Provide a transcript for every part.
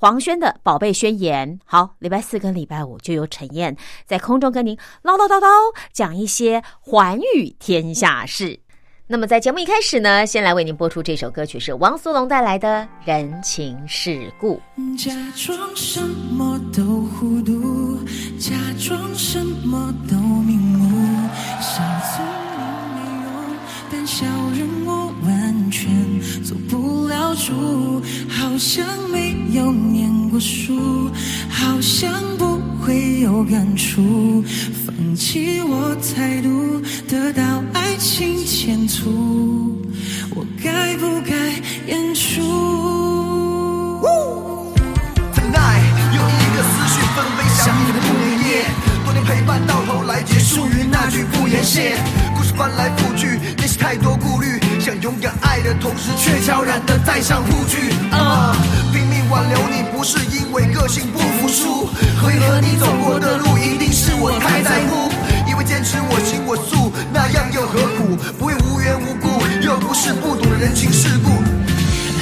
黄轩的《宝贝宣言》，好，礼拜四跟礼拜五就由陈燕在空中跟您唠唠叨叨讲一些寰宇天下事。那么在节目一开始呢，先来为您播出这首歌曲，是汪苏泷带来的《人情世故》。假装什么都糊涂，假装什么都明目，小聪完全做不了主，好像没有念过书，好像不会有感触，放弃我态度，得到爱情前途，我该不该演出？Tonight 有一个思绪纷飞，想你的不眠夜，多年陪伴到头来结束于那句不言谢。故事翻来覆去，内心太多顾虑，想勇敢爱的同时，却悄然的戴上护具。啊、拼命挽留你，不是因为个性不服输，可以和你走过的路，一定是我太在乎。因为坚持我行我素，那样又何苦？不会无缘无故，又不是不懂人情世故。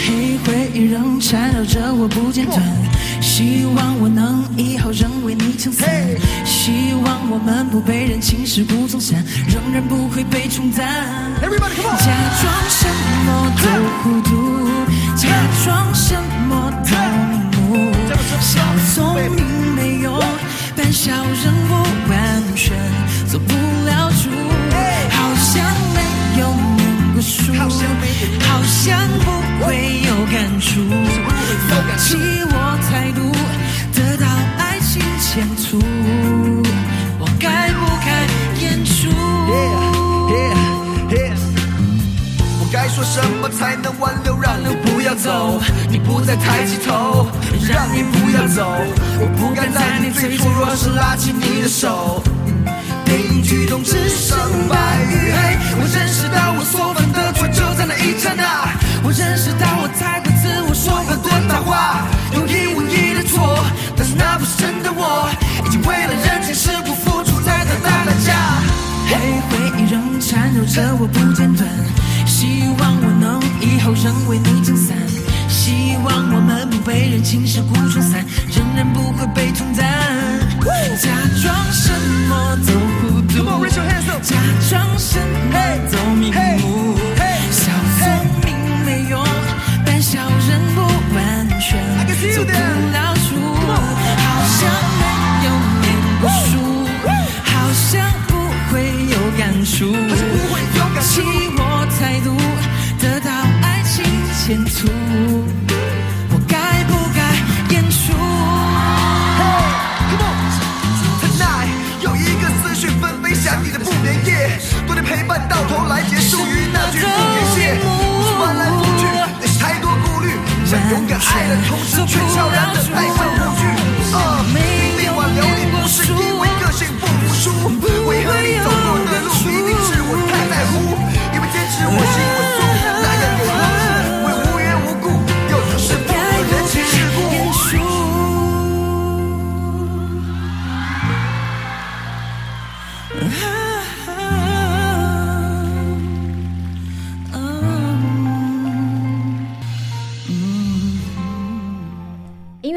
黑回忆仍缠绕着我不间断，希望我能以后仍为你撑伞，希望我们不被人情世故冲散，仍然不会被冲淡。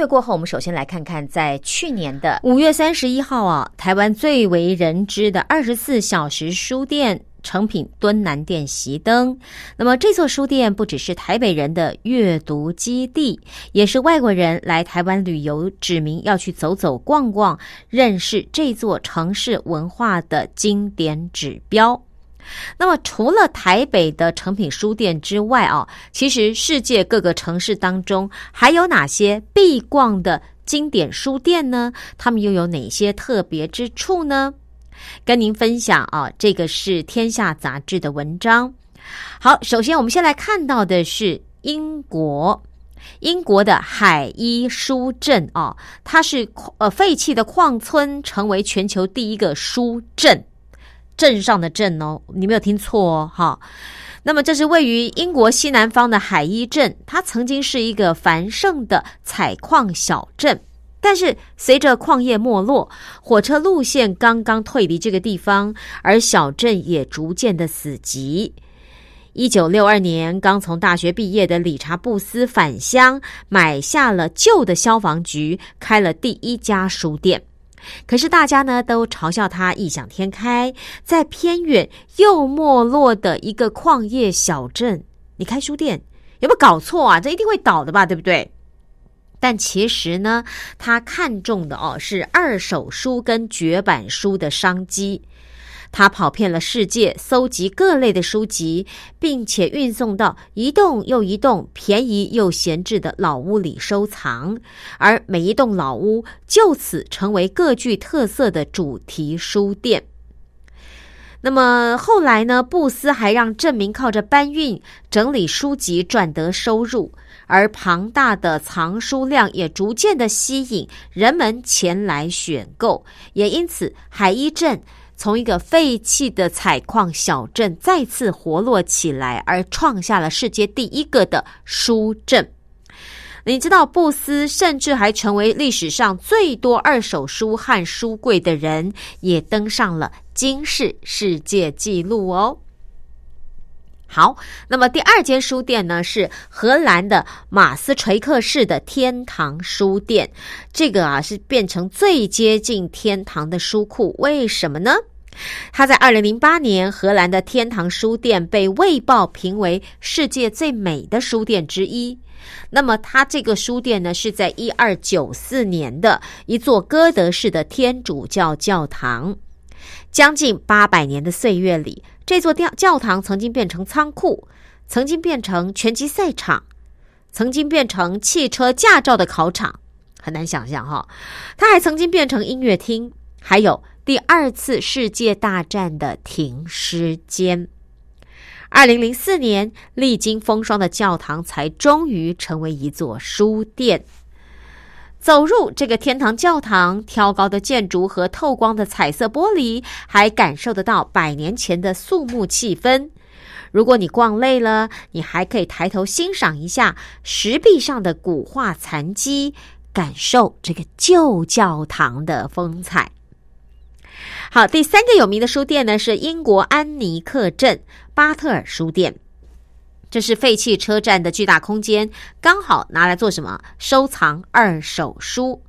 过后，我们首先来看看，在去年的五月三十一号啊，台湾最为人知的二十四小时书店成品敦南店熄灯。那么这座书店不只是台北人的阅读基地，也是外国人来台湾旅游指明要去走走逛逛，认识这座城市文化的经典指标。那么，除了台北的诚品书店之外啊，其实世界各个城市当中还有哪些必逛的经典书店呢？他们又有哪些特别之处呢？跟您分享啊，这个是《天下》杂志的文章。好，首先我们先来看到的是英国，英国的海伊书镇啊，它是呃废弃的矿村，成为全球第一个书镇。镇上的镇哦，你没有听错哦，哈。那么这是位于英国西南方的海伊镇，它曾经是一个繁盛的采矿小镇，但是随着矿业没落，火车路线刚刚退离这个地方，而小镇也逐渐的死寂。一九六二年，刚从大学毕业的理查布斯返乡，买下了旧的消防局，开了第一家书店。可是大家呢都嘲笑他异想天开，在偏远又没落的一个矿业小镇，你开书店有没有搞错啊？这一定会倒的吧，对不对？但其实呢，他看中的哦是二手书跟绝版书的商机。他跑遍了世界，搜集各类的书籍，并且运送到一栋又一栋便宜又闲置的老屋里收藏，而每一栋老屋就此成为各具特色的主题书店。那么后来呢？布斯还让镇民靠着搬运、整理书籍赚得收入，而庞大的藏书量也逐渐的吸引人们前来选购，也因此海伊镇。从一个废弃的采矿小镇再次活络起来，而创下了世界第一个的书镇。你知道，布斯甚至还成为历史上最多二手书和书柜的人，也登上了金氏世界纪录哦。好，那么第二间书店呢，是荷兰的马斯垂克市的天堂书店。这个啊，是变成最接近天堂的书库。为什么呢？他在二零零八年，荷兰的天堂书店被《卫报》评为世界最美的书店之一。那么，他这个书店呢，是在一二九四年的一座哥德式的天主教教堂。将近八百年的岁月里。这座教教堂曾经变成仓库，曾经变成拳击赛场，曾经变成汽车驾照的考场，很难想象哈。它还曾经变成音乐厅，还有第二次世界大战的停尸间。二零零四年，历经风霜的教堂才终于成为一座书店。走入这个天堂教堂，挑高的建筑和透光的彩色玻璃，还感受得到百年前的肃穆气氛。如果你逛累了，你还可以抬头欣赏一下石壁上的古画残迹，感受这个旧教堂的风采。好，第三个有名的书店呢，是英国安尼克镇巴特尔书店。这是废弃车站的巨大空间，刚好拿来做什么？收藏二手书。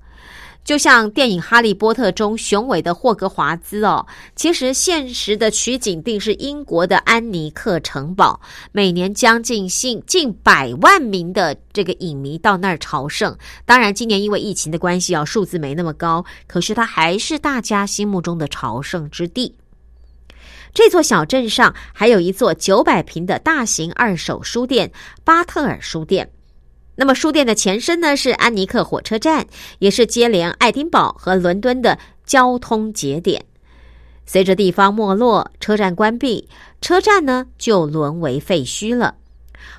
就像电影《哈利波特》中雄伟的霍格华兹哦，其实现实的取景地是英国的安尼克城堡。每年将近近近百万名的这个影迷到那儿朝圣。当然，今年因为疫情的关系啊，数字没那么高，可是它还是大家心目中的朝圣之地。这座小镇上还有一座九百平的大型二手书店——巴特尔书店。那么，书店的前身呢是安尼克火车站，也是接连爱丁堡和伦敦的交通节点。随着地方没落，车站关闭，车站呢就沦为废墟了。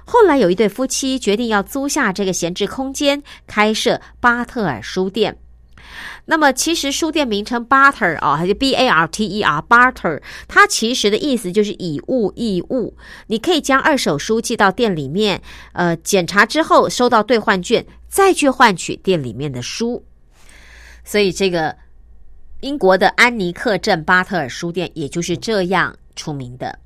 后来，有一对夫妻决定要租下这个闲置空间，开设巴特尔书店。那么，其实书店名称 “barter” 啊，还是 “b a r t e r” barter，它其实的意思就是以物易物。你可以将二手书寄到店里面，呃，检查之后收到兑换券，再去换取店里面的书。所以，这个英国的安尼克镇巴特尔书店也就是这样出名的。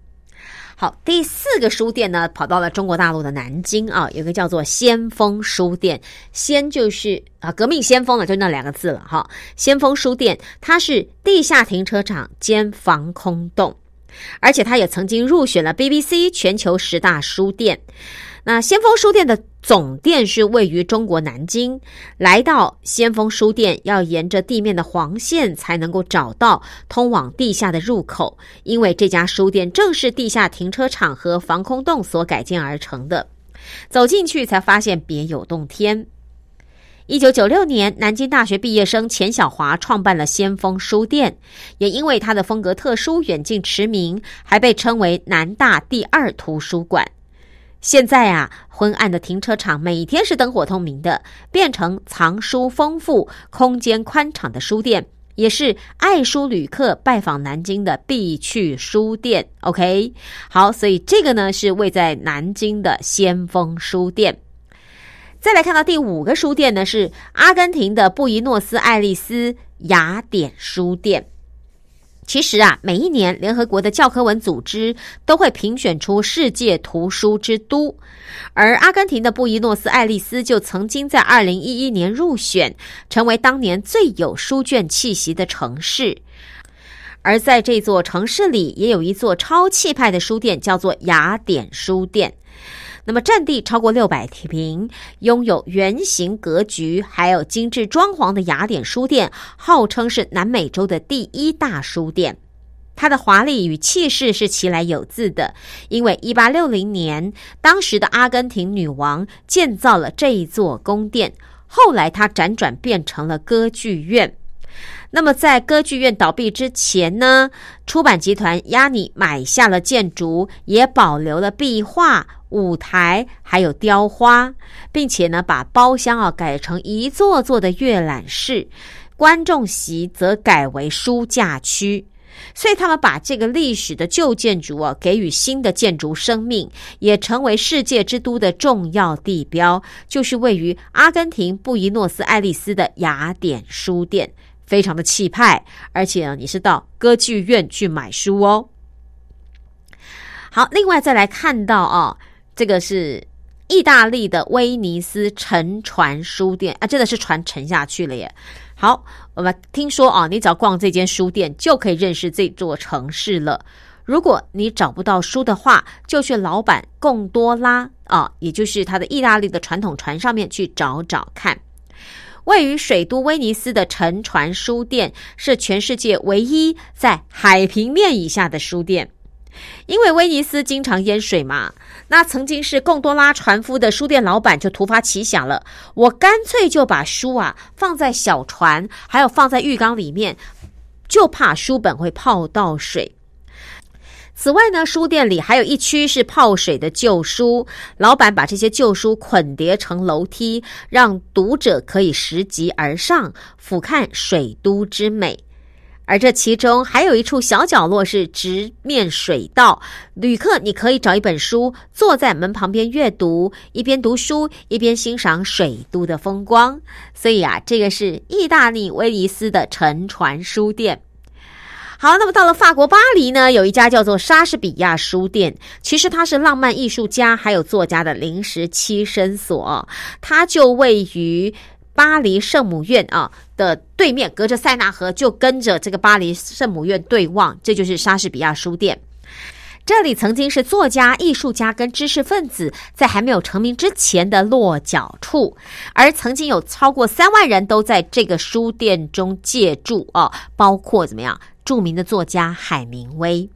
好，第四个书店呢，跑到了中国大陆的南京啊，有个叫做先锋书店，先就是啊革命先锋了，就那两个字了哈。先锋书店，它是地下停车场兼防空洞，而且它也曾经入选了 BBC 全球十大书店。那先锋书店的总店是位于中国南京。来到先锋书店，要沿着地面的黄线才能够找到通往地下的入口，因为这家书店正是地下停车场和防空洞所改建而成的。走进去才发现别有洞天。一九九六年，南京大学毕业生钱小华创办了先锋书店，也因为他的风格特殊，远近驰名，还被称为南大第二图书馆。现在啊，昏暗的停车场每天是灯火通明的，变成藏书丰富、空间宽敞的书店，也是爱书旅客拜访南京的必去书店。OK，好，所以这个呢是位在南京的先锋书店。再来看到第五个书店呢，是阿根廷的布宜诺斯艾利斯雅典书店。其实啊，每一年联合国的教科文组织都会评选出世界图书之都，而阿根廷的布宜诺斯艾利斯就曾经在二零一一年入选，成为当年最有书卷气息的城市。而在这座城市里，也有一座超气派的书店，叫做雅典书店。那么占地超过六百平，拥有圆形格局，还有精致装潢的雅典书店，号称是南美洲的第一大书店。它的华丽与气势是其来有自的，因为一八六零年，当时的阿根廷女王建造了这一座宫殿，后来它辗转变成了歌剧院。那么，在歌剧院倒闭之前呢，出版集团压你买下了建筑，也保留了壁画、舞台，还有雕花，并且呢，把包厢啊改成一座座的阅览室，观众席则改为书架区。所以，他们把这个历史的旧建筑啊给予新的建筑生命，也成为世界之都的重要地标，就是位于阿根廷布宜诺斯艾利斯的雅典书店。非常的气派，而且呢，你是到歌剧院去买书哦。好，另外再来看到啊，这个是意大利的威尼斯沉船书店啊，真的是船沉下去了耶。好，我们听说啊，你只要逛这间书店就可以认识这座城市了。如果你找不到书的话，就去老板贡多拉啊，也就是他的意大利的传统船上面去找找看。位于水都威尼斯的沉船书店是全世界唯一在海平面以下的书店，因为威尼斯经常淹水嘛。那曾经是贡多拉船夫的书店老板就突发奇想了，我干脆就把书啊放在小船，还有放在浴缸里面，就怕书本会泡到水。此外呢，书店里还有一区是泡水的旧书，老板把这些旧书捆叠成楼梯，让读者可以拾级而上，俯瞰水都之美。而这其中还有一处小角落是直面水道，旅客你可以找一本书，坐在门旁边阅读，一边读书一边欣赏水都的风光。所以啊，这个是意大利威尼斯的沉船书店。好，那么到了法国巴黎呢，有一家叫做莎士比亚书店。其实它是浪漫艺术家还有作家的临时栖身所，它就位于巴黎圣母院啊的对面，隔着塞纳河，就跟着这个巴黎圣母院对望，这就是莎士比亚书店。这里曾经是作家、艺术家跟知识分子在还没有成名之前的落脚处，而曾经有超过三万人都在这个书店中借住啊，包括怎么样？著名的作家海明威，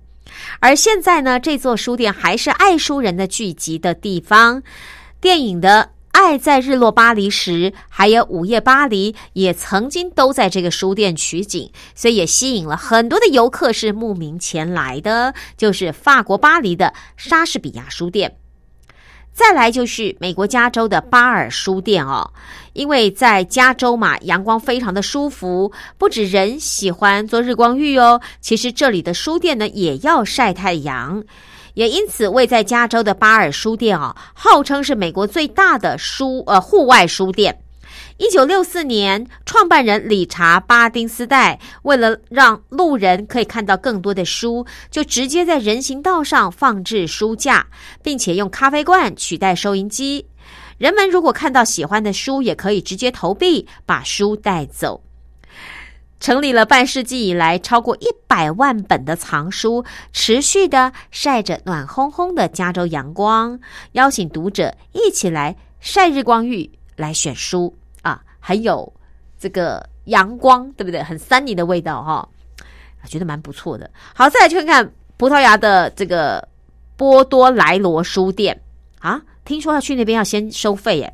而现在呢，这座书店还是爱书人的聚集的地方。电影的《爱在日落巴黎时》还有《午夜巴黎》也曾经都在这个书店取景，所以也吸引了很多的游客是慕名前来的。就是法国巴黎的莎士比亚书店。再来就是美国加州的巴尔书店哦，因为在加州嘛，阳光非常的舒服，不止人喜欢做日光浴哦，其实这里的书店呢也要晒太阳，也因此位在加州的巴尔书店哦，号称是美国最大的书呃户外书店。一九六四年，创办人理查·巴丁斯代为了让路人可以看到更多的书，就直接在人行道上放置书架，并且用咖啡罐取代收银机。人们如果看到喜欢的书，也可以直接投币把书带走。成立了半世纪以来，超过一百万本的藏书，持续的晒着暖烘烘的加州阳光，邀请读者一起来晒日光浴，来选书很有这个阳光，对不对？很 sunny 的味道哈，觉得蛮不错的。好，再来去看看葡萄牙的这个波多莱罗书店啊，听说要去那边要先收费耶。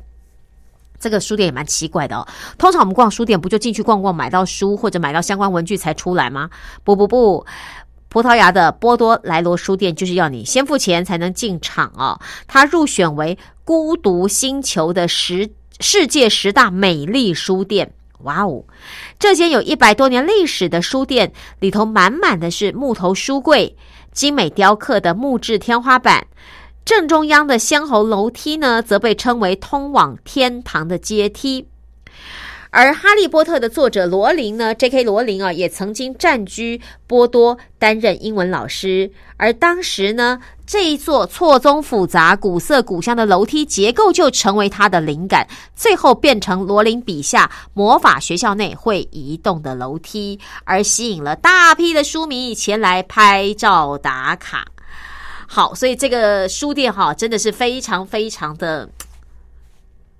这个书店也蛮奇怪的哦。通常我们逛书店不就进去逛逛，买到书或者买到相关文具才出来吗？不不不，葡萄牙的波多莱罗书店就是要你先付钱才能进场哦。它入选为孤独星球的十世界十大美丽书店。哇哦！这间有一百多年历史的书店里头满满的是木头书柜、精美雕刻的木质天花板。正中央的仙猴楼梯呢，则被称为通往天堂的阶梯。而《哈利波特》的作者罗琳呢，J.K. 罗琳啊，也曾经暂居波多担任英文老师。而当时呢，这一座错综复杂、古色古香的楼梯结构就成为他的灵感，最后变成罗琳笔下魔法学校内会移动的楼梯，而吸引了大批的书迷前来拍照打卡。好，所以这个书店哈，真的是非常非常的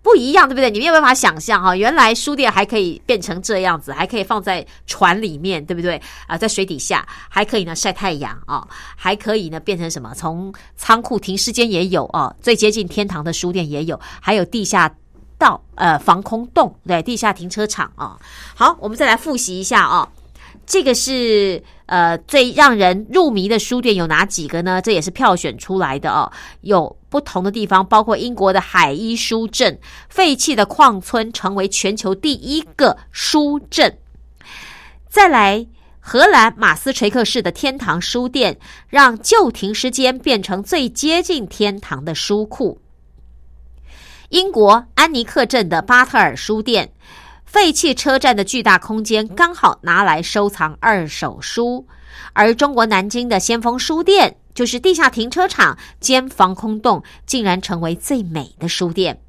不一样，对不对？你没有办法想象哈，原来书店还可以变成这样子，还可以放在船里面，对不对？啊，在水底下还可以呢晒太阳啊，还可以呢变成什么？从仓库停尸间也有哦，最接近天堂的书店也有，还有地下道呃防空洞，对，地下停车场啊。好，我们再来复习一下啊。这个是呃最让人入迷的书店有哪几个呢？这也是票选出来的哦。有不同的地方，包括英国的海伊书镇，废弃的矿村成为全球第一个书镇。再来，荷兰马斯垂克市的天堂书店，让旧停尸间变成最接近天堂的书库。英国安尼克镇的巴特尔书店。废弃车站的巨大空间刚好拿来收藏二手书，而中国南京的先锋书店就是地下停车场兼防空洞，竟然成为最美的书店。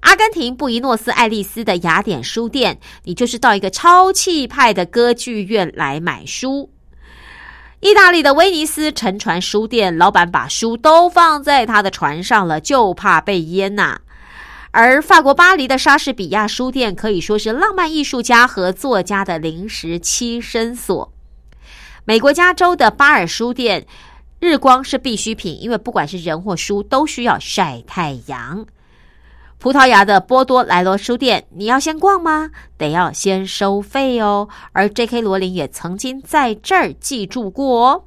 阿根廷布宜诺斯艾利斯的雅典书店，你就是到一个超气派的歌剧院来买书。意大利的威尼斯沉船书店，老板把书都放在他的船上了，就怕被淹呐。而法国巴黎的莎士比亚书店可以说是浪漫艺术家和作家的临时栖身所。美国加州的巴尔书店，日光是必需品，因为不管是人或书都需要晒太阳。葡萄牙的波多莱罗书店，你要先逛吗？得要先收费哦。而 J.K. 罗琳也曾经在这儿记住过哦。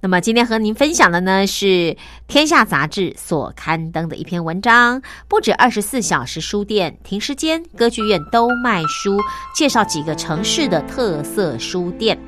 那么今天和您分享的呢是《天下杂志》所刊登的一篇文章，不止二十四小时书店、停尸间、歌剧院都卖书，介绍几个城市的特色书店。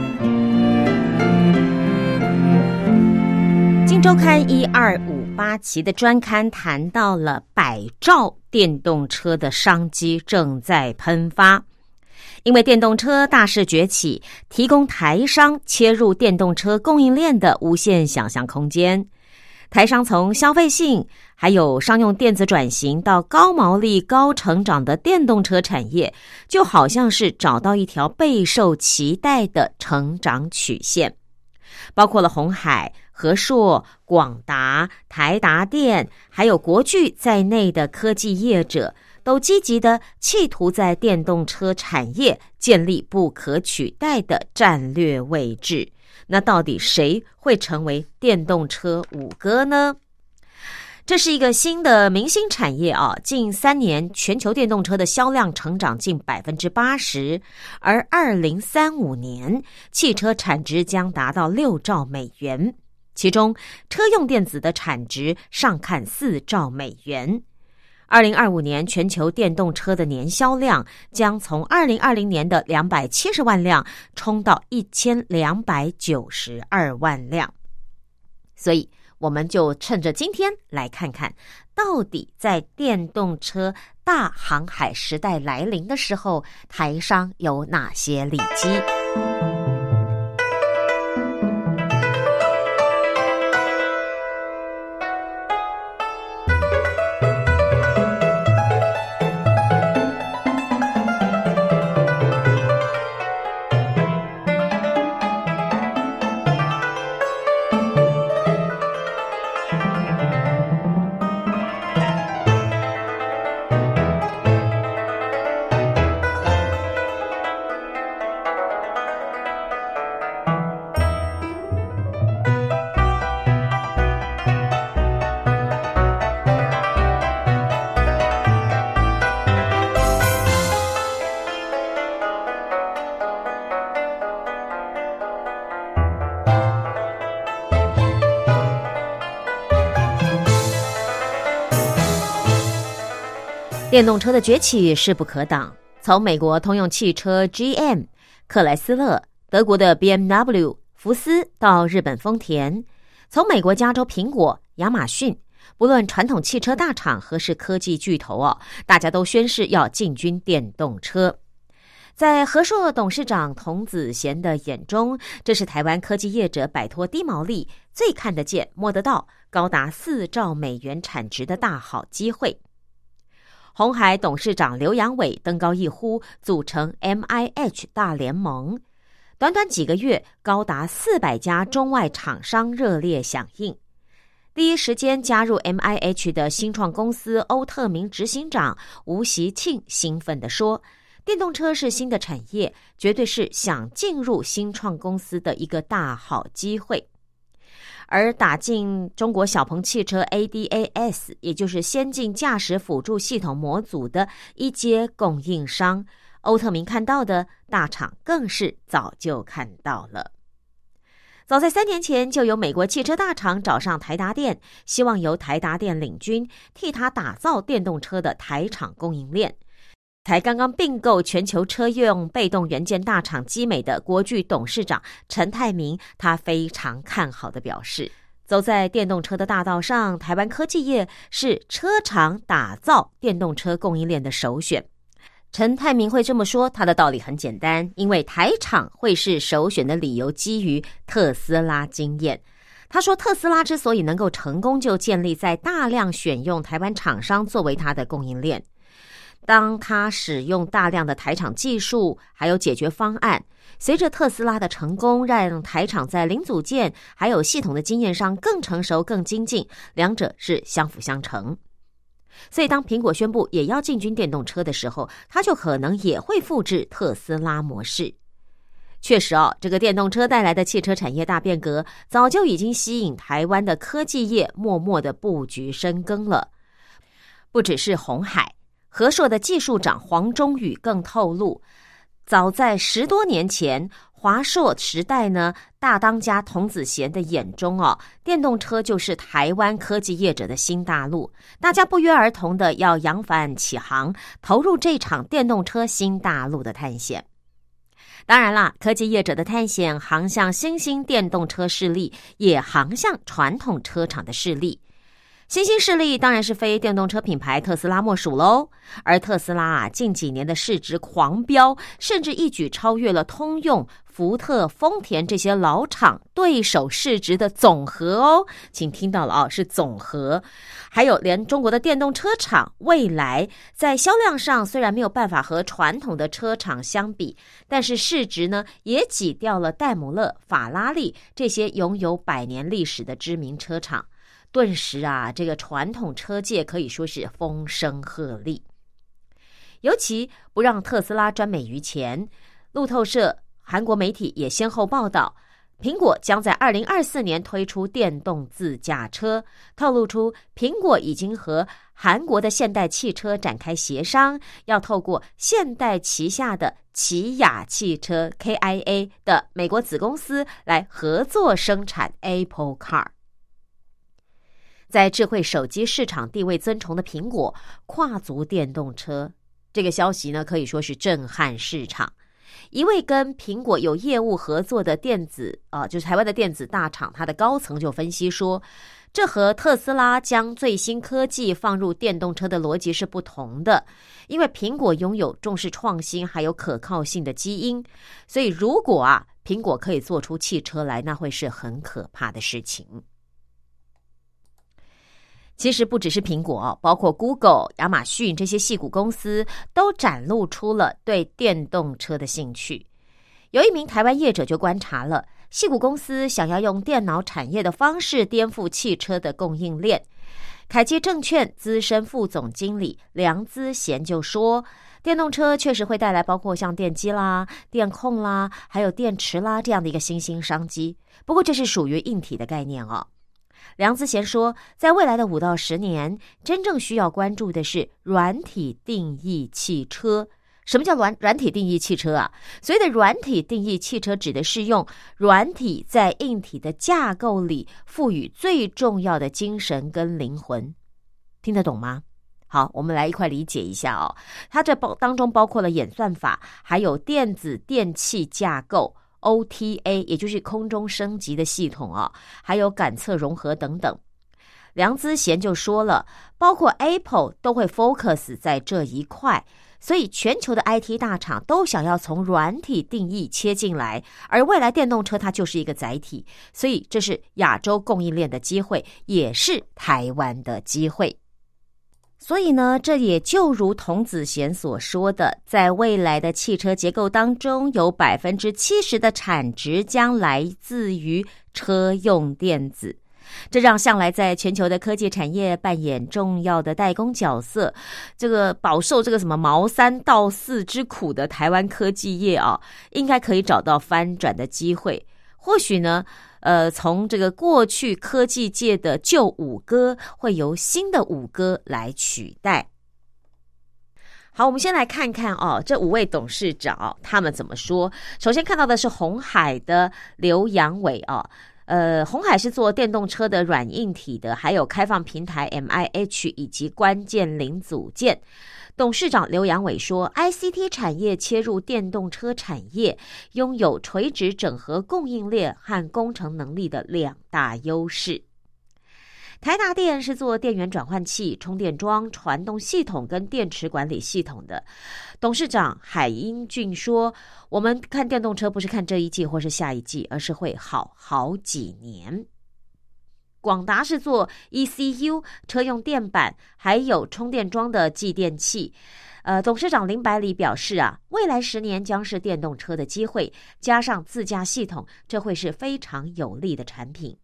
《周刊》一二五八期的专刊谈到了百兆电动车的商机正在喷发，因为电动车大势崛起，提供台商切入电动车供应链的无限想象空间。台商从消费性还有商用电子转型到高毛利、高成长的电动车产业，就好像是找到一条备受期待的成长曲线，包括了红海。和硕、广达、台达电，还有国巨在内的科技业者，都积极的企图在电动车产业建立不可取代的战略位置。那到底谁会成为电动车五哥呢？这是一个新的明星产业啊！近三年，全球电动车的销量成长近百分之八十，而二零三五年，汽车产值将达到六兆美元。其中，车用电子的产值上看四兆美元。二零二五年，全球电动车的年销量将从二零二零年的两百七十万辆冲到一千两百九十二万辆。所以，我们就趁着今天来看看，到底在电动车大航海时代来临的时候，台商有哪些利基。电动车的崛起势不可挡。从美国通用汽车 GM、克莱斯勒、德国的 BMW、福斯到日本丰田，从美国加州苹果、亚马逊，不论传统汽车大厂何是科技巨头哦，大家都宣誓要进军电动车。在和硕董事长童子贤的眼中，这是台湾科技业者摆脱低毛利、最看得见、摸得到、高达四兆美元产值的大好机会。红海董事长刘阳伟登高一呼，组成 M I H 大联盟。短短几个月，高达四百家中外厂商热烈响应。第一时间加入 M I H 的新创公司欧特明执行长吴习庆兴奋地说：“电动车是新的产业，绝对是想进入新创公司的一个大好机会。”而打进中国小鹏汽车 ADAS，也就是先进驾驶辅助系统模组的一阶供应商欧特明看到的大厂，更是早就看到了。早在三年前，就有美国汽车大厂找上台达电，希望由台达电领军，替他打造电动车的台厂供应链。才刚刚并购全球车用被动元件大厂基美的国巨董事长陈泰明，他非常看好的表示：“走在电动车的大道上，台湾科技业是车厂打造电动车供应链的首选。”陈泰明会这么说，他的道理很简单，因为台厂会是首选的理由基于特斯拉经验。他说，特斯拉之所以能够成功，就建立在大量选用台湾厂商作为它的供应链。当他使用大量的台厂技术，还有解决方案，随着特斯拉的成功，让台厂在零组件还有系统的经验上更成熟、更精进，两者是相辅相成。所以，当苹果宣布也要进军电动车的时候，他就可能也会复制特斯拉模式。确实哦，这个电动车带来的汽车产业大变革，早就已经吸引台湾的科技业默默的布局深耕了。不只是红海，和硕的技术长黄忠宇更透露，早在十多年前，华硕时代呢，大当家童子贤的眼中哦，电动车就是台湾科技业者的新大陆，大家不约而同的要扬帆起航，投入这场电动车新大陆的探险。当然啦，科技业者的探险航向新兴电动车势力，也航向传统车厂的势力。新兴势力当然是非电动车品牌特斯拉莫属喽。而特斯拉啊，近几年的市值狂飙，甚至一举超越了通用、福特、丰田这些老厂对手市值的总和哦。请听到了啊，是总和。还有连中国的电动车厂未来在销量上虽然没有办法和传统的车厂相比，但是市值呢也挤掉了戴姆勒、法拉利这些拥有百年历史的知名车厂。顿时啊，这个传统车界可以说是风声鹤唳。尤其不让特斯拉专美于前，路透社韩国媒体也先后报道，苹果将在二零二四年推出电动自驾车，透露出苹果已经和韩国的现代汽车展开协商，要透过现代旗下的起亚汽车 KIA 的美国子公司来合作生产 Apple Car。在智慧手机市场地位尊崇的苹果跨足电动车，这个消息呢可以说是震撼市场。一位跟苹果有业务合作的电子啊，就是台湾的电子大厂，它的高层就分析说，这和特斯拉将最新科技放入电动车的逻辑是不同的。因为苹果拥有重视创新还有可靠性的基因，所以如果啊苹果可以做出汽车来，那会是很可怕的事情。其实不只是苹果，包括 Google、亚马逊这些细股公司都展露出了对电动车的兴趣。有一名台湾业者就观察了，细股公司想要用电脑产业的方式颠覆汽车的供应链。凯基证券资深副总经理梁资贤就说：“电动车确实会带来包括像电机啦、电控啦，还有电池啦这样的一个新兴商机。不过这是属于硬体的概念哦。”梁思贤说，在未来的五到十年，真正需要关注的是软体定义汽车。什么叫软软体定义汽车啊？所谓的软体定义汽车，指的是用软体在硬体的架构里赋予最重要的精神跟灵魂。听得懂吗？好，我们来一块理解一下哦。它这包当中包括了演算法，还有电子电器架构。OTA，也就是空中升级的系统啊，还有感测融合等等。梁资贤就说了，包括 Apple 都会 focus 在这一块，所以全球的 IT 大厂都想要从软体定义切进来，而未来电动车它就是一个载体，所以这是亚洲供应链的机会，也是台湾的机会。所以呢，这也就如童子贤所说的，在未来的汽车结构当中，有百分之七十的产值将来自于车用电子，这让向来在全球的科技产业扮演重要的代工角色，这个饱受这个什么毛三到四之苦的台湾科技业啊，应该可以找到翻转的机会。或许呢？呃，从这个过去科技界的旧五哥，会由新的五哥来取代。好，我们先来看看哦，这五位董事长他们怎么说。首先看到的是红海的刘阳伟哦，呃，红海是做电动车的软硬体的，还有开放平台 M I H 以及关键零组件。董事长刘阳伟说：“ICT 产业切入电动车产业，拥有垂直整合供应链和工程能力的两大优势。台达电是做电源转换器、充电桩、传动系统跟电池管理系统的。”董事长海英俊说：“我们看电动车不是看这一季或是下一季，而是会好好几年。”广达是做 ECU 车用电板，还有充电桩的继电器。呃，董事长林百里表示啊，未来十年将是电动车的机会，加上自驾系统，这会是非常有利的产品。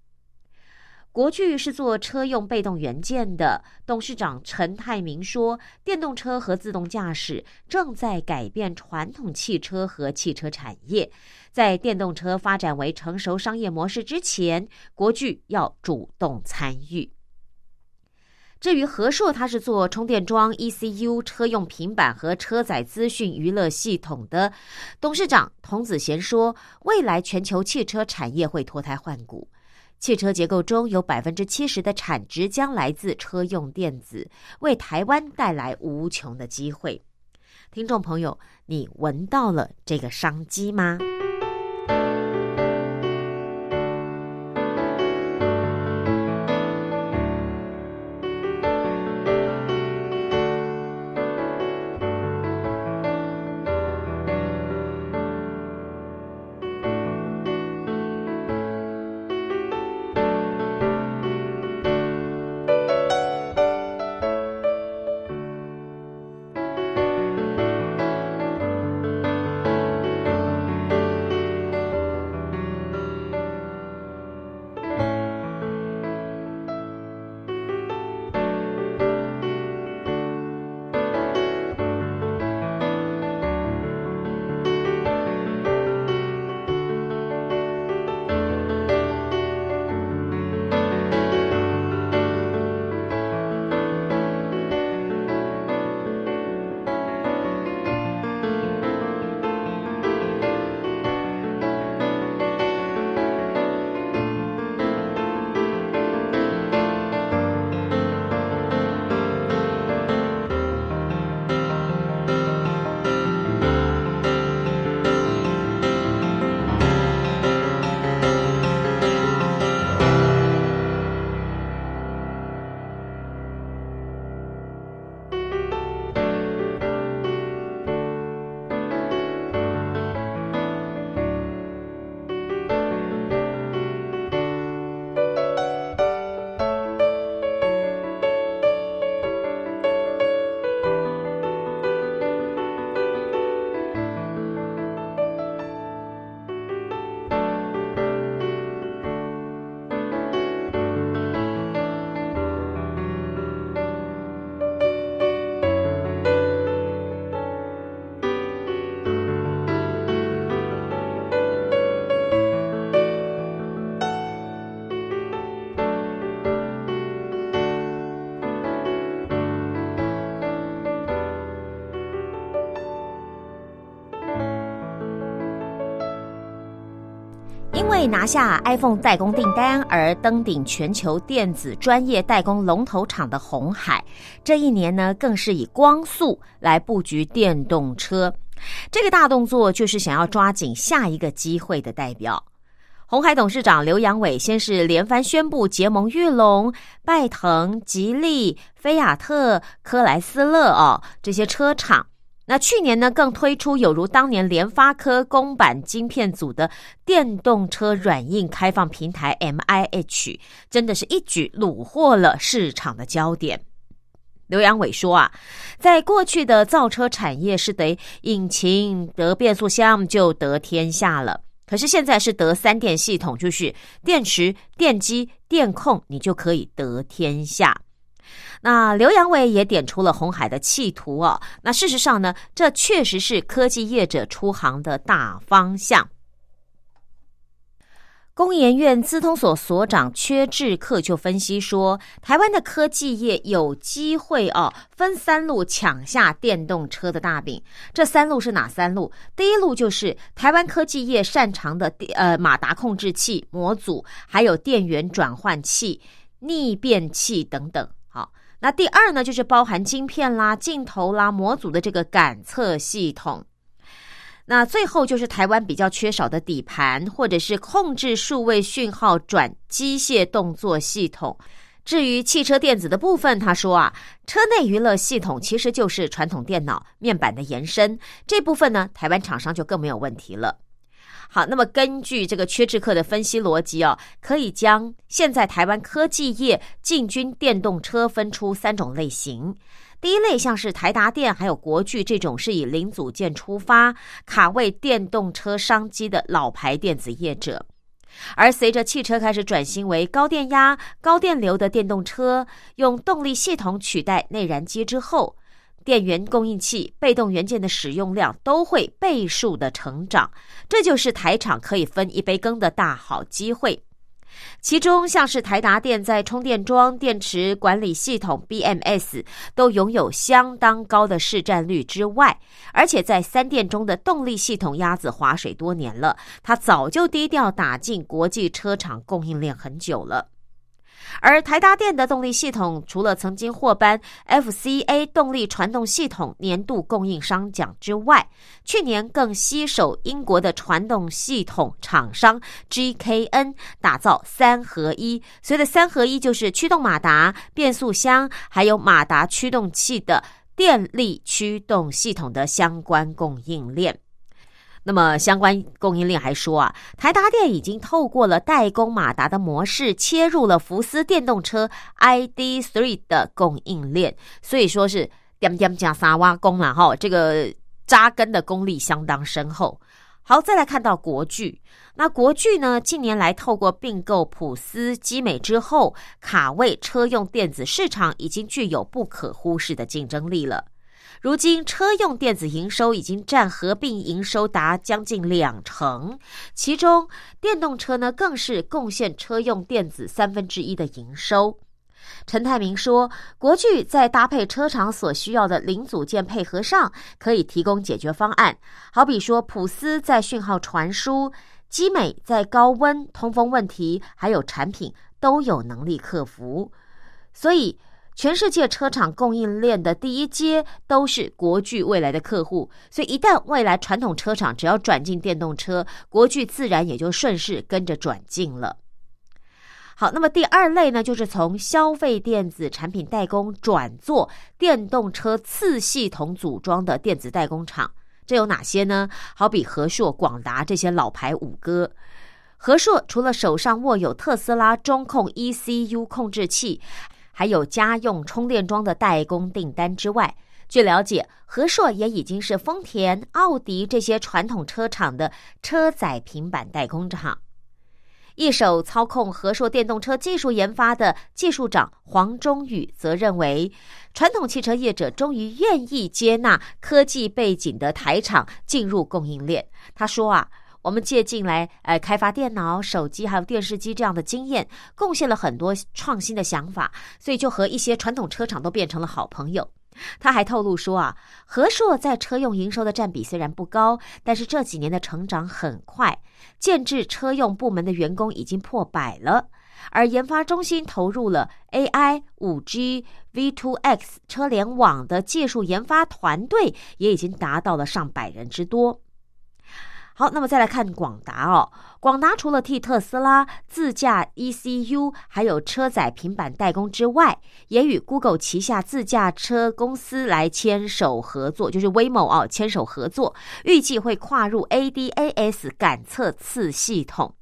国巨是做车用被动元件的，董事长陈泰明说，电动车和自动驾驶正在改变传统汽车和汽车产业。在电动车发展为成熟商业模式之前，国巨要主动参与。至于和硕，它是做充电桩、ECU、车用平板和车载资讯娱乐系统的。董事长童子贤说，未来全球汽车产业会脱胎换骨。汽车结构中有百分之七十的产值将来自车用电子，为台湾带来无穷的机会。听众朋友，你闻到了这个商机吗？拿下 iPhone 代工订单而登顶全球电子专业代工龙头厂的红海，这一年呢，更是以光速来布局电动车。这个大动作就是想要抓紧下一个机会的代表。红海董事长刘扬伟先是连番宣布结盟玉龙、拜腾、吉利、菲亚特、科莱斯勒哦这些车厂。那去年呢，更推出有如当年联发科公版晶片组的电动车软硬开放平台 M I H，真的是一举虏获了市场的焦点。刘阳伟说啊，在过去的造车产业是得引擎得变速箱就得天下了，可是现在是得三电系统，就是电池、电机、电控，你就可以得天下。那刘阳伟也点出了红海的企图哦。那事实上呢，这确实是科技业者出行的大方向。工研院资通所所长缺志克就分析说，台湾的科技业有机会哦，分三路抢下电动车的大饼。这三路是哪三路？第一路就是台湾科技业擅长的呃马达控制器模组，还有电源转换器、逆变器等等。那第二呢，就是包含晶片啦、镜头啦、模组的这个感测系统。那最后就是台湾比较缺少的底盘，或者是控制数位讯号转机械动作系统。至于汽车电子的部分，他说啊，车内娱乐系统其实就是传统电脑面板的延伸，这部分呢，台湾厂商就更没有问题了。好，那么根据这个缺智客的分析逻辑哦，可以将现在台湾科技业进军电动车分出三种类型。第一类像是台达电还有国巨这种是以零组件出发卡位电动车商机的老牌电子业者。而随着汽车开始转型为高电压、高电流的电动车，用动力系统取代内燃机之后，电源供应器、被动元件的使用量都会倍数的成长，这就是台厂可以分一杯羹的大好机会。其中，像是台达电在充电桩、电池管理系统 BMS 都拥有相当高的市占率之外，而且在三电中的动力系统鸭子划水多年了，它早就低调打进国际车厂供应链很久了。而台达电的动力系统，除了曾经获颁 FCA 动力传动系统年度供应商奖之外，去年更携手英国的传动系统厂商 GKN 打造三合一。所谓的三合一，就是驱动马达、变速箱还有马达驱动器的电力驱动系统的相关供应链。那么相关供应链还说啊，台达电已经透过了代工马达的模式，切入了福斯电动车 ID.3 的供应链，所以说是点点加沙挖工了哈，这个扎根的功力相当深厚。好，再来看到国巨，那国巨呢，近年来透过并购普斯基美之后，卡位车用电子市场，已经具有不可忽视的竞争力了。如今，车用电子营收已经占合并营收达将近两成，其中电动车呢更是贡献车用电子三分之一的营收。陈泰明说，国巨在搭配车厂所需要的零组件配合上，可以提供解决方案。好比说，普斯在讯号传输，基美在高温通风问题，还有产品都有能力克服，所以。全世界车厂供应链的第一阶都是国巨未来的客户，所以一旦未来传统车厂只要转进电动车，国巨自然也就顺势跟着转进了。好，那么第二类呢，就是从消费电子产品代工转做电动车次系统组装的电子代工厂，这有哪些呢？好比和硕、广达这些老牌五哥。和硕除了手上握有特斯拉中控 ECU 控制器。还有家用充电桩的代工订单之外，据了解，和硕也已经是丰田、奥迪这些传统车厂的车载平板代工厂。一手操控和硕电动车技术研发的技术长黄忠宇则认为，传统汽车业者终于愿意接纳科技背景的台厂进入供应链。他说啊。我们借进来，呃，开发电脑、手机还有电视机这样的经验，贡献了很多创新的想法，所以就和一些传统车厂都变成了好朋友。他还透露说啊，和硕在车用营收的占比虽然不高，但是这几年的成长很快，建制车用部门的员工已经破百了，而研发中心投入了 AI、五 G、V2X 车联网的技术研发团队也已经达到了上百人之多。好，那么再来看广达哦。广达除了替特斯拉自驾 ECU，还有车载平板代工之外，也与 Google 旗下自驾车公司来牵手合作，就是 Waymo 哦，牵手合作，预计会跨入 ADAS 感测次系统。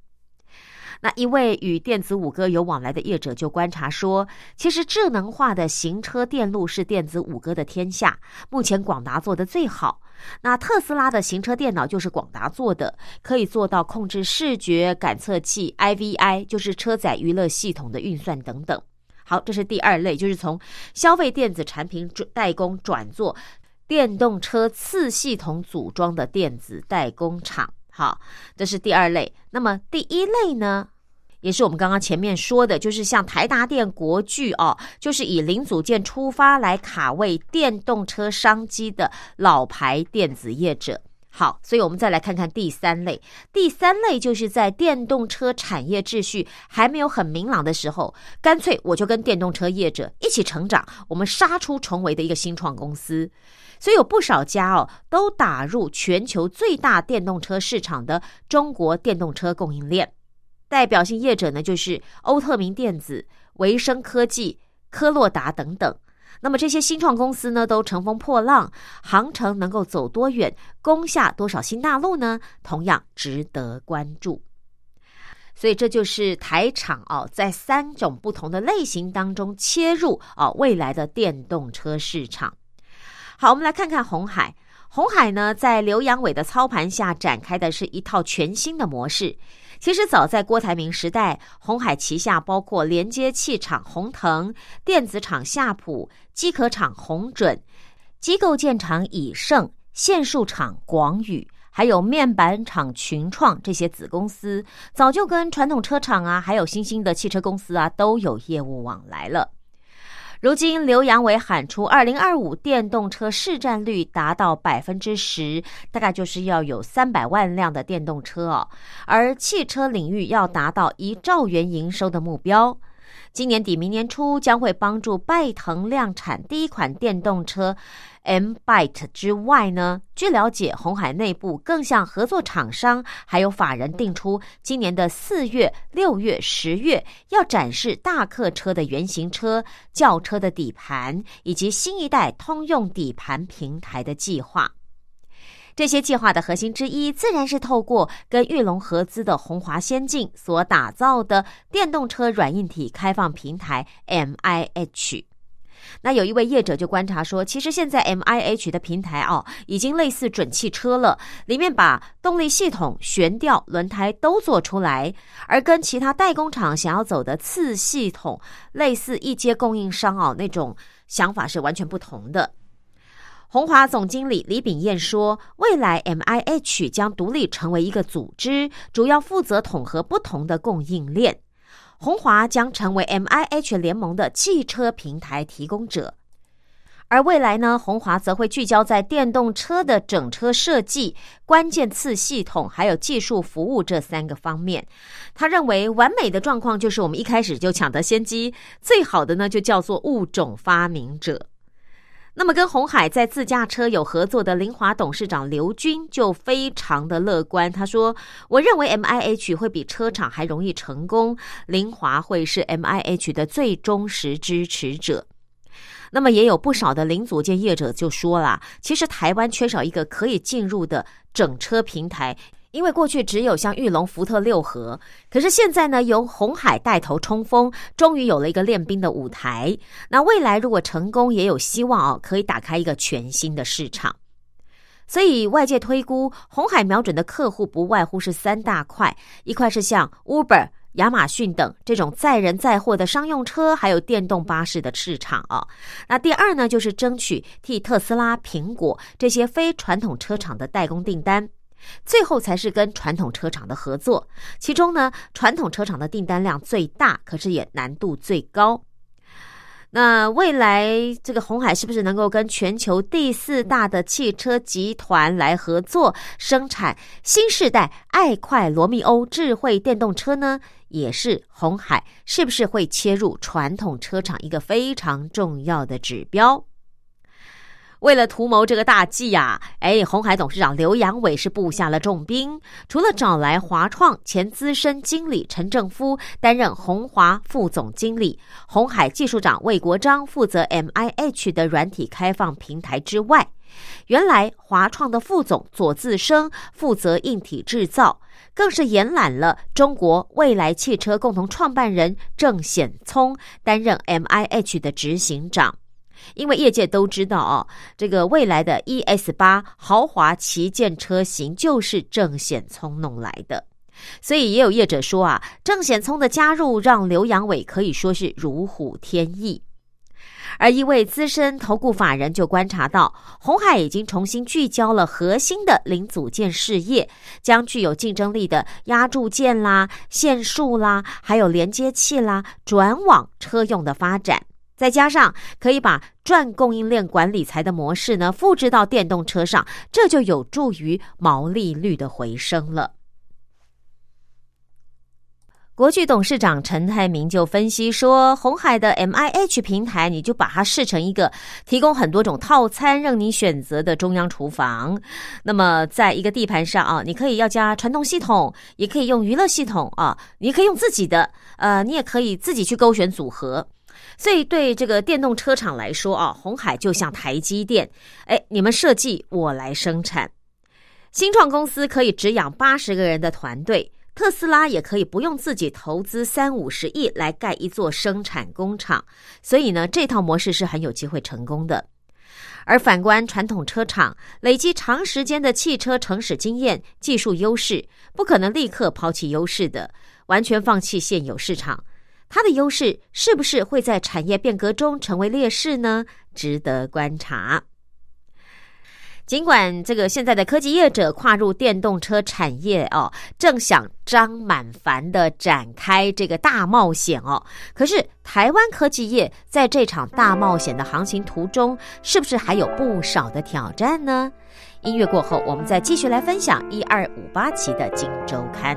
那一位与电子五哥有往来的业者就观察说，其实智能化的行车电路是电子五哥的天下，目前广达做的最好。那特斯拉的行车电脑就是广达做的，可以做到控制视觉感测器 IVI，就是车载娱乐系统的运算等等。好，这是第二类，就是从消费电子产品代工转做电动车次系统组装的电子代工厂。好，这是第二类。那么第一类呢？也是我们刚刚前面说的，就是像台达电、国巨哦，就是以零组件出发来卡位电动车商机的老牌电子业者。好，所以我们再来看看第三类。第三类就是在电动车产业秩序还没有很明朗的时候，干脆我就跟电动车业者一起成长，我们杀出重围的一个新创公司。所以有不少家哦，都打入全球最大电动车市场的中国电动车供应链。代表性业者呢，就是欧特明电子、维生科技、科洛达等等。那么这些新创公司呢，都乘风破浪，航程能够走多远，攻下多少新大陆呢？同样值得关注。所以这就是台厂哦，在三种不同的类型当中切入哦未来的电动车市场。好，我们来看看红海。红海呢，在刘扬伟的操盘下展开的是一套全新的模式。其实早在郭台铭时代，红海旗下包括连接器厂鸿腾、电子厂夏普、机壳厂红准、机构建厂以盛、线束厂广宇，还有面板厂群创这些子公司，早就跟传统车厂啊，还有新兴的汽车公司啊，都有业务往来了。如今，刘阳伟喊出，二零二五电动车市占率达到百分之十，大概就是要有三百万辆的电动车哦。而汽车领域要达到一兆元营收的目标。今年底、明年初将会帮助拜腾量产第一款电动车 M Byte 之外呢，据了解，红海内部更向合作厂商还有法人定出，今年的四月、六月、十月要展示大客车的原型车、轿车的底盘以及新一代通用底盘平台的计划。这些计划的核心之一，自然是透过跟玉龙合资的宏华先进所打造的电动车软硬体开放平台 M I H。那有一位业者就观察说，其实现在 M I H 的平台哦，已经类似准汽车了，里面把动力系统、悬吊、轮胎都做出来，而跟其他代工厂想要走的次系统，类似一阶供应商哦那种想法是完全不同的。宏华总经理李炳彦说：“未来 M I H 将独立成为一个组织，主要负责统合不同的供应链。宏华将成为 M I H 联盟的汽车平台提供者，而未来呢，宏华则会聚焦在电动车的整车设计、关键次系统还有技术服务这三个方面。他认为，完美的状况就是我们一开始就抢得先机，最好的呢就叫做物种发明者。”那么，跟红海在自驾车有合作的林华董事长刘军就非常的乐观。他说：“我认为 M I H 会比车厂还容易成功，林华会是 M I H 的最忠实支持者。”那么，也有不少的零组件业者就说了：“其实台湾缺少一个可以进入的整车平台。”因为过去只有像玉龙、福特六合，可是现在呢，由红海带头冲锋，终于有了一个练兵的舞台。那未来如果成功，也有希望哦，可以打开一个全新的市场。所以外界推估，红海瞄准的客户不外乎是三大块：一块是像 Uber、亚马逊等这种载人载货的商用车，还有电动巴士的市场啊。那第二呢，就是争取替特斯拉、苹果这些非传统车厂的代工订单。最后才是跟传统车厂的合作，其中呢，传统车厂的订单量最大，可是也难度最高。那未来这个红海是不是能够跟全球第四大的汽车集团来合作生产新时代爱快罗密欧智慧电动车呢？也是红海是不是会切入传统车厂一个非常重要的指标？为了图谋这个大计呀，哎，红海董事长刘扬伟是布下了重兵。除了找来华创前资深经理陈正夫担任红华副总经理，红海技术长魏国章负责 M I H 的软体开放平台之外，原来华创的副总左自生负责硬体制造，更是延揽了中国未来汽车共同创办人郑显聪担任 M I H 的执行长。因为业界都知道哦，这个未来的 ES 八豪华旗舰车型就是郑显聪弄来的，所以也有业者说啊，郑显聪的加入让刘阳伟可以说是如虎添翼。而一位资深投顾法人就观察到，红海已经重新聚焦了核心的零组件事业，将具有竞争力的压铸件啦、线束啦，还有连接器啦，转往车用的发展。再加上可以把赚供应链管理财的模式呢复制到电动车上，这就有助于毛利率的回升了。国巨董事长陈泰明就分析说，红海的 M I H 平台，你就把它视成一个提供很多种套餐让你选择的中央厨房。那么，在一个地盘上啊，你可以要加传动系统，也可以用娱乐系统啊，你可以用自己的，呃，你也可以自己去勾选组合。所以，对这个电动车厂来说啊，红海就像台积电，哎，你们设计，我来生产。新创公司可以只养八十个人的团队，特斯拉也可以不用自己投资三五十亿来盖一座生产工厂。所以呢，这套模式是很有机会成功的。而反观传统车厂，累积长时间的汽车城市经验、技术优势，不可能立刻抛弃优势的，完全放弃现有市场。它的优势是不是会在产业变革中成为劣势呢？值得观察。尽管这个现在的科技业者跨入电动车产业哦，正想张满凡的展开这个大冒险哦，可是台湾科技业在这场大冒险的航行途中，是不是还有不少的挑战呢？音乐过后，我们再继续来分享一二五八期的《金周刊》。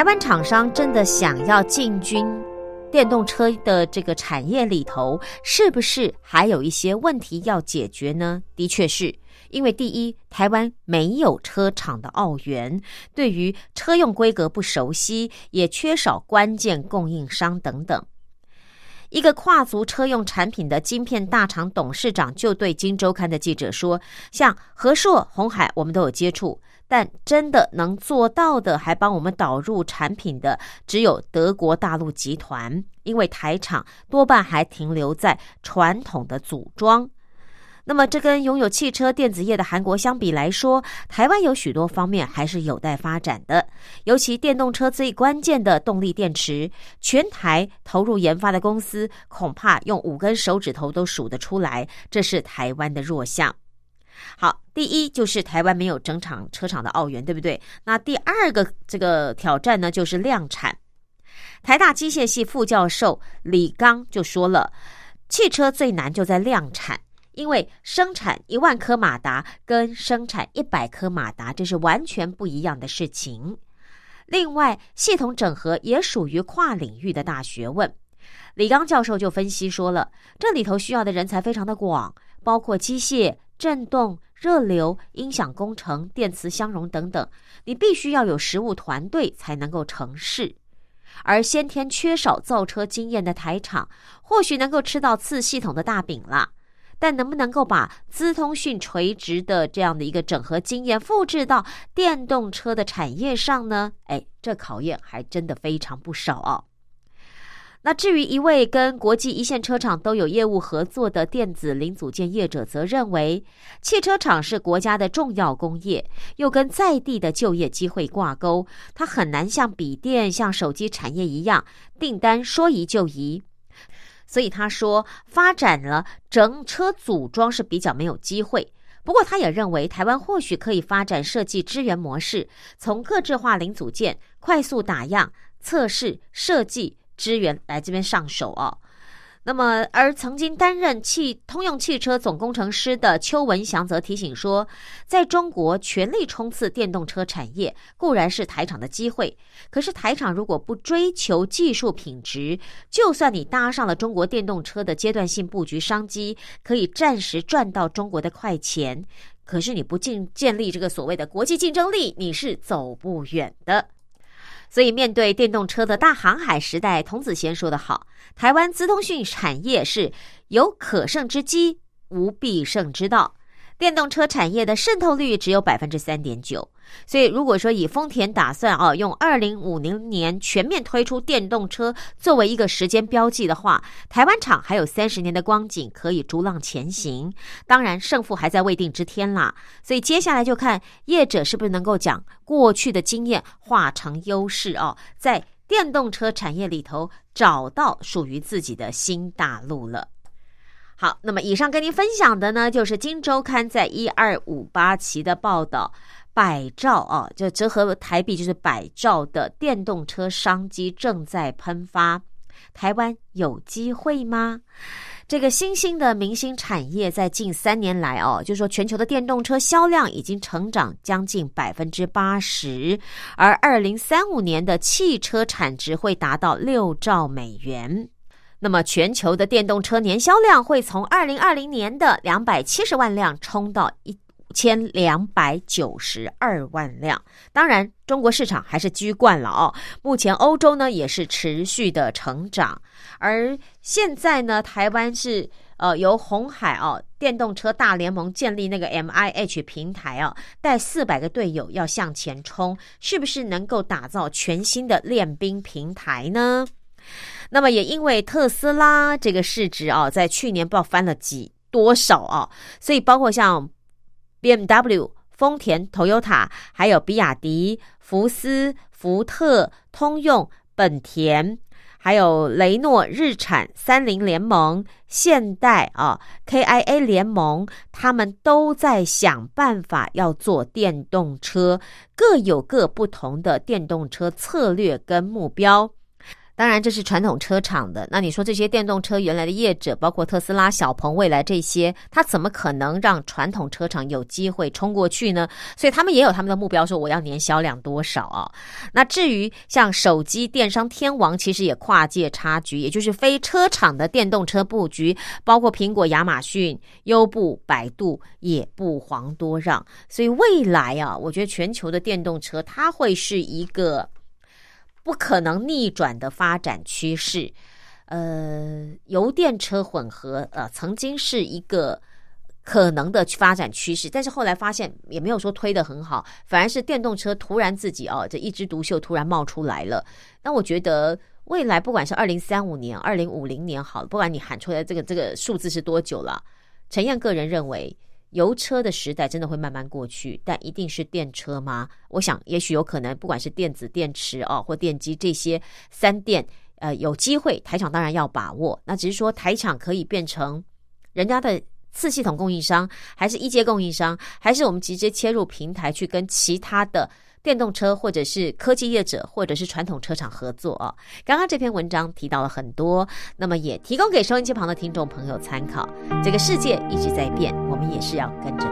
台湾厂商真的想要进军电动车的这个产业里头，是不是还有一些问题要解决呢？的确是因为第一，台湾没有车厂的澳元，对于车用规格不熟悉，也缺少关键供应商等等。一个跨足车用产品的晶片大厂董事长就对《金周刊》的记者说：“像和硕、红海，我们都有接触。”但真的能做到的，还帮我们导入产品的，只有德国大陆集团，因为台厂多半还停留在传统的组装。那么，这跟拥有汽车电子业的韩国相比来说，台湾有许多方面还是有待发展的。尤其电动车最关键的动力电池，全台投入研发的公司，恐怕用五根手指头都数得出来，这是台湾的弱项。好，第一就是台湾没有整厂车厂的澳元，对不对？那第二个这个挑战呢，就是量产。台大机械系副教授李刚就说了，汽车最难就在量产，因为生产一万颗马达跟生产一百颗马达，这是完全不一样的事情。另外，系统整合也属于跨领域的大学问。李刚教授就分析说了，这里头需要的人才非常的广，包括机械。振动、热流、音响工程、电磁相容等等，你必须要有实物团队才能够成事。而先天缺少造车经验的台厂，或许能够吃到次系统的大饼了，但能不能够把资通讯垂直的这样的一个整合经验复制到电动车的产业上呢？哎，这考验还真的非常不少哦。那至于一位跟国际一线车厂都有业务合作的电子零组件业者，则认为，汽车厂是国家的重要工业，又跟在地的就业机会挂钩，它很难像笔电、像手机产业一样，订单说移就移。所以他说，发展了整车组装是比较没有机会。不过，他也认为，台湾或许可以发展设计支援模式，从个制化零组件、快速打样、测试、设计。支援来这边上手哦。那么，而曾经担任汽通用汽车总工程师的邱文祥则提醒说，在中国全力冲刺电动车产业固然是台厂的机会，可是台厂如果不追求技术品质，就算你搭上了中国电动车的阶段性布局商机，可以暂时赚到中国的快钱，可是你不建建立这个所谓的国际竞争力，你是走不远的。所以，面对电动车的大航海时代，童子贤说的好：“台湾资通讯产业是有可胜之机，无必胜之道。”电动车产业的渗透率只有百分之三点九，所以如果说以丰田打算哦用二零五零年全面推出电动车作为一个时间标记的话，台湾厂还有三十年的光景可以逐浪前行。当然胜负还在未定之天啦，所以接下来就看业者是不是能够将过去的经验化成优势哦，在电动车产业里头找到属于自己的新大陆了。好，那么以上跟您分享的呢，就是《金周刊》在一二五八期的报道，百兆啊，就折合台币就是百兆的电动车商机正在喷发，台湾有机会吗？这个新兴的明星产业在近三年来哦，就是说全球的电动车销量已经成长将近百分之八十，而二零三五年的汽车产值会达到六兆美元。那么，全球的电动车年销量会从二零二零年的两百七十万辆冲到一千两百九十二万辆。当然，中国市场还是居冠了哦。目前，欧洲呢也是持续的成长。而现在呢，台湾是呃由红海哦电动车大联盟建立那个 M I H 平台啊，带四百个队友要向前冲，是不是能够打造全新的练兵平台呢？那么也因为特斯拉这个市值啊，在去年不知道翻了几多少啊，所以包括像 B M W、丰田、Toyota，还有比亚迪、福斯、福特、通用、本田，还有雷诺、日产、三菱联盟、现代啊、K I A 联盟，他们都在想办法要做电动车，各有各不同的电动车策略跟目标。当然，这是传统车厂的。那你说这些电动车原来的业者，包括特斯拉、小鹏、未来这些，他怎么可能让传统车厂有机会冲过去呢？所以他们也有他们的目标，说我要年销量多少啊？那至于像手机电商天王，其实也跨界插局，也就是非车厂的电动车布局，包括苹果、亚马逊、优步、百度也不遑多让。所以未来啊，我觉得全球的电动车它会是一个。不可能逆转的发展趋势，呃，油电车混合呃，曾经是一个可能的发展趋势，但是后来发现也没有说推的很好，反而是电动车突然自己哦，这一枝独秀突然冒出来了。那我觉得未来不管是二零三五年、二零五零年，好了，不管你喊出来这个这个数字是多久了，陈燕个人认为。油车的时代真的会慢慢过去，但一定是电车吗？我想，也许有可能，不管是电子电池哦，或电机这些三电，呃，有机会，台厂当然要把握。那只是说，台厂可以变成人家的次系统供应商，还是一阶供应商，还是我们直接切入平台去跟其他的。电动车，或者是科技业者，或者是传统车厂合作啊。刚刚这篇文章提到了很多，那么也提供给收音机旁的听众朋友参考。这个世界一直在变，我们也是要跟着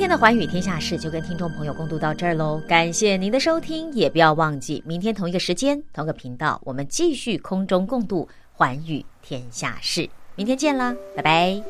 今天的寰宇天下事就跟听众朋友共度到这儿喽，感谢您的收听，也不要忘记明天同一个时间、同个频道，我们继续空中共度寰宇天下事。明天见啦，拜拜。